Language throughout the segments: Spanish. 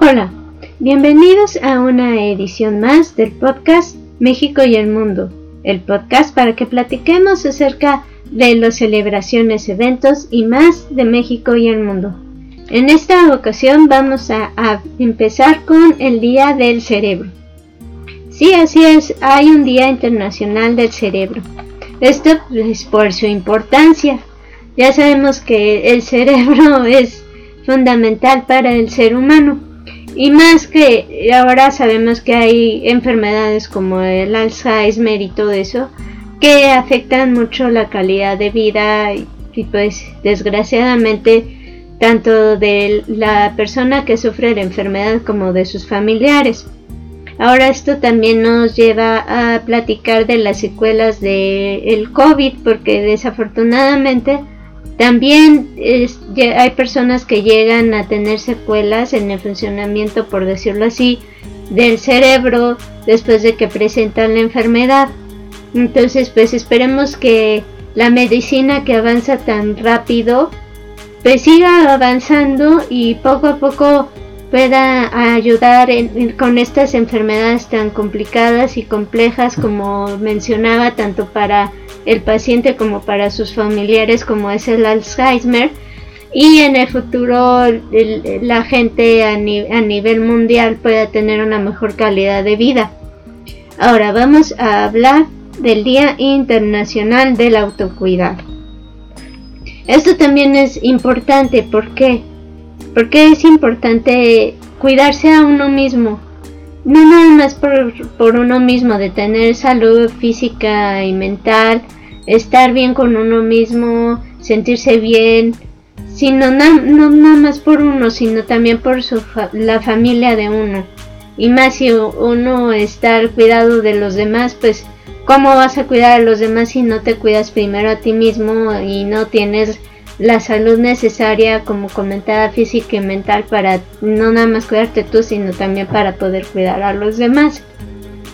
Hola, bienvenidos a una edición más del podcast México y el Mundo, el podcast para que platiquemos acerca de las celebraciones, eventos y más de México y el mundo. En esta ocasión vamos a, empezar con el Día del Cerebro. Sí, así es, hay un Día Internacional del Cerebro. Esto es por su importancia. Ya sabemos que el cerebro es fundamental para el ser humano. Y más que ahora sabemos que hay enfermedades como el Alzheimer y todo eso que afectan mucho la calidad de vida y, pues desgraciadamente tanto de la persona que sufre la enfermedad como de sus familiares. Ahora esto también nos lleva a platicar de las secuelas del el COVID porque desafortunadamente también hay personas que llegan a tener secuelas en el funcionamiento, por decirlo así, del cerebro después de que presentan la enfermedad. Entonces, pues esperemos que la medicina que avanza tan rápido, pues siga avanzando y poco a poco pueda ayudar con estas enfermedades tan complicadas y complejas como mencionaba, tanto para el paciente como para sus familiares como es el Alzheimer y en el futuro la gente a, a nivel mundial pueda tener una mejor calidad de vida. Ahora vamos a hablar del Día Internacional del Autocuidado. Esto también es importante, ¿por qué? Porque es importante cuidarse a uno mismo, no nada más por, por uno mismo, de tener salud física y mental, estar bien con uno mismo, sentirse bien, sino no nada más por uno, sino también por su la familia de uno. Y más si uno está al cuidado de los demás, pues ¿cómo vas a cuidar a los demás si no te cuidas primero a ti mismo y no tienes la salud necesaria como comentada física y mental para no nada más cuidarte tú, sino también para poder cuidar a los demás?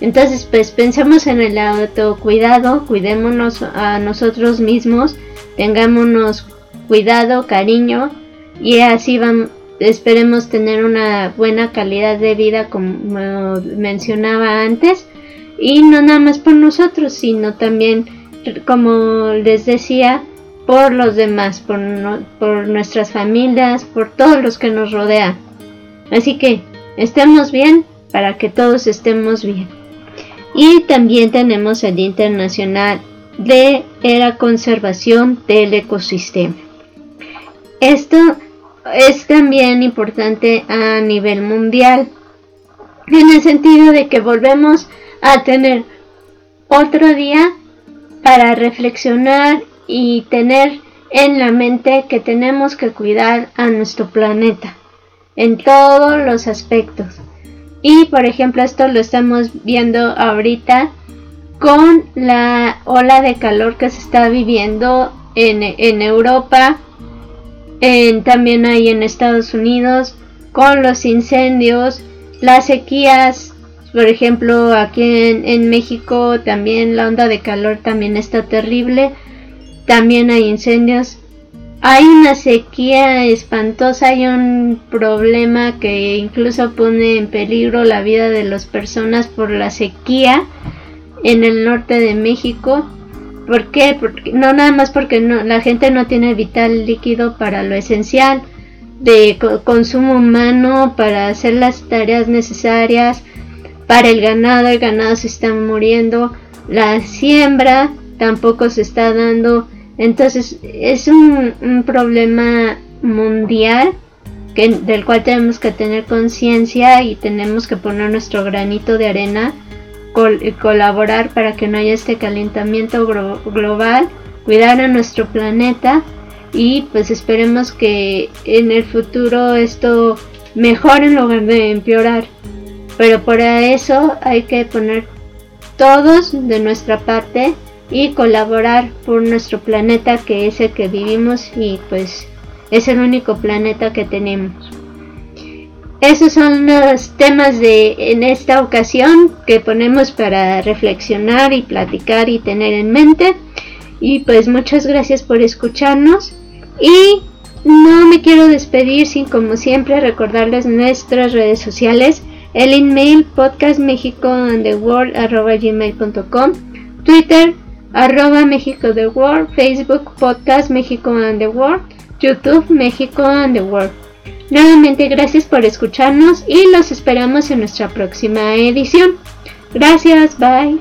Entonces, pues pensemos en el autocuidado, cuidémonos a nosotros mismos, tengámonos cuidado, cariño y así vamos, esperemos tener una buena calidad de vida como mencionaba antes y no nada más por nosotros, sino también como les decía por los demás, por, por nuestras familias, por todos los que nos rodean. Así que estemos bien para que todos estemos bien. Y también tenemos el Día Internacional de la Conservación del Ecosistema. Esto es también importante a nivel mundial en el sentido de que volvemos a tener otro día para reflexionar y tener en la mente que tenemos que cuidar a nuestro planeta en todos los aspectos. Y por ejemplo esto lo estamos viendo ahorita con la ola de calor que se está viviendo en, Europa, en, también hay en Estados Unidos, con los incendios, las sequías, por ejemplo aquí en, México también la onda de calor también está terrible, también hay incendios hay una sequía espantosa, hay un problema que incluso pone en peligro la vida de las personas por la sequía en el norte de México. ¿Por qué? Porque, no nada más porque no, la gente no tiene vital líquido para lo esencial de consumo humano, para hacer las tareas necesarias, para el ganado, el ganado se está muriendo, la siembra tampoco se está dando entonces es un, problema mundial que, del cual tenemos que tener conciencia y tenemos que poner nuestro granito de arena y colaborar para que no haya este calentamiento global, cuidar a nuestro planeta y pues esperemos que en el futuro esto mejore en lugar de empeorar. Pero para eso hay que poner todos de nuestra parte y colaborar por nuestro planeta que es el que vivimos y pues es el único planeta que tenemos. Esos son los temas de en esta ocasión que ponemos para reflexionar y platicar y tener en mente. Y pues muchas gracias por escucharnos y no me quiero despedir sin como siempre recordarles nuestras redes sociales, el email podcastmexicoandtheworld.gmail.com, Twitter arroba México the World, Facebook Podcast and the World, YouTube México and the World. Nuevamente gracias por escucharnos y los esperamos en nuestra próxima edición. Gracias, bye.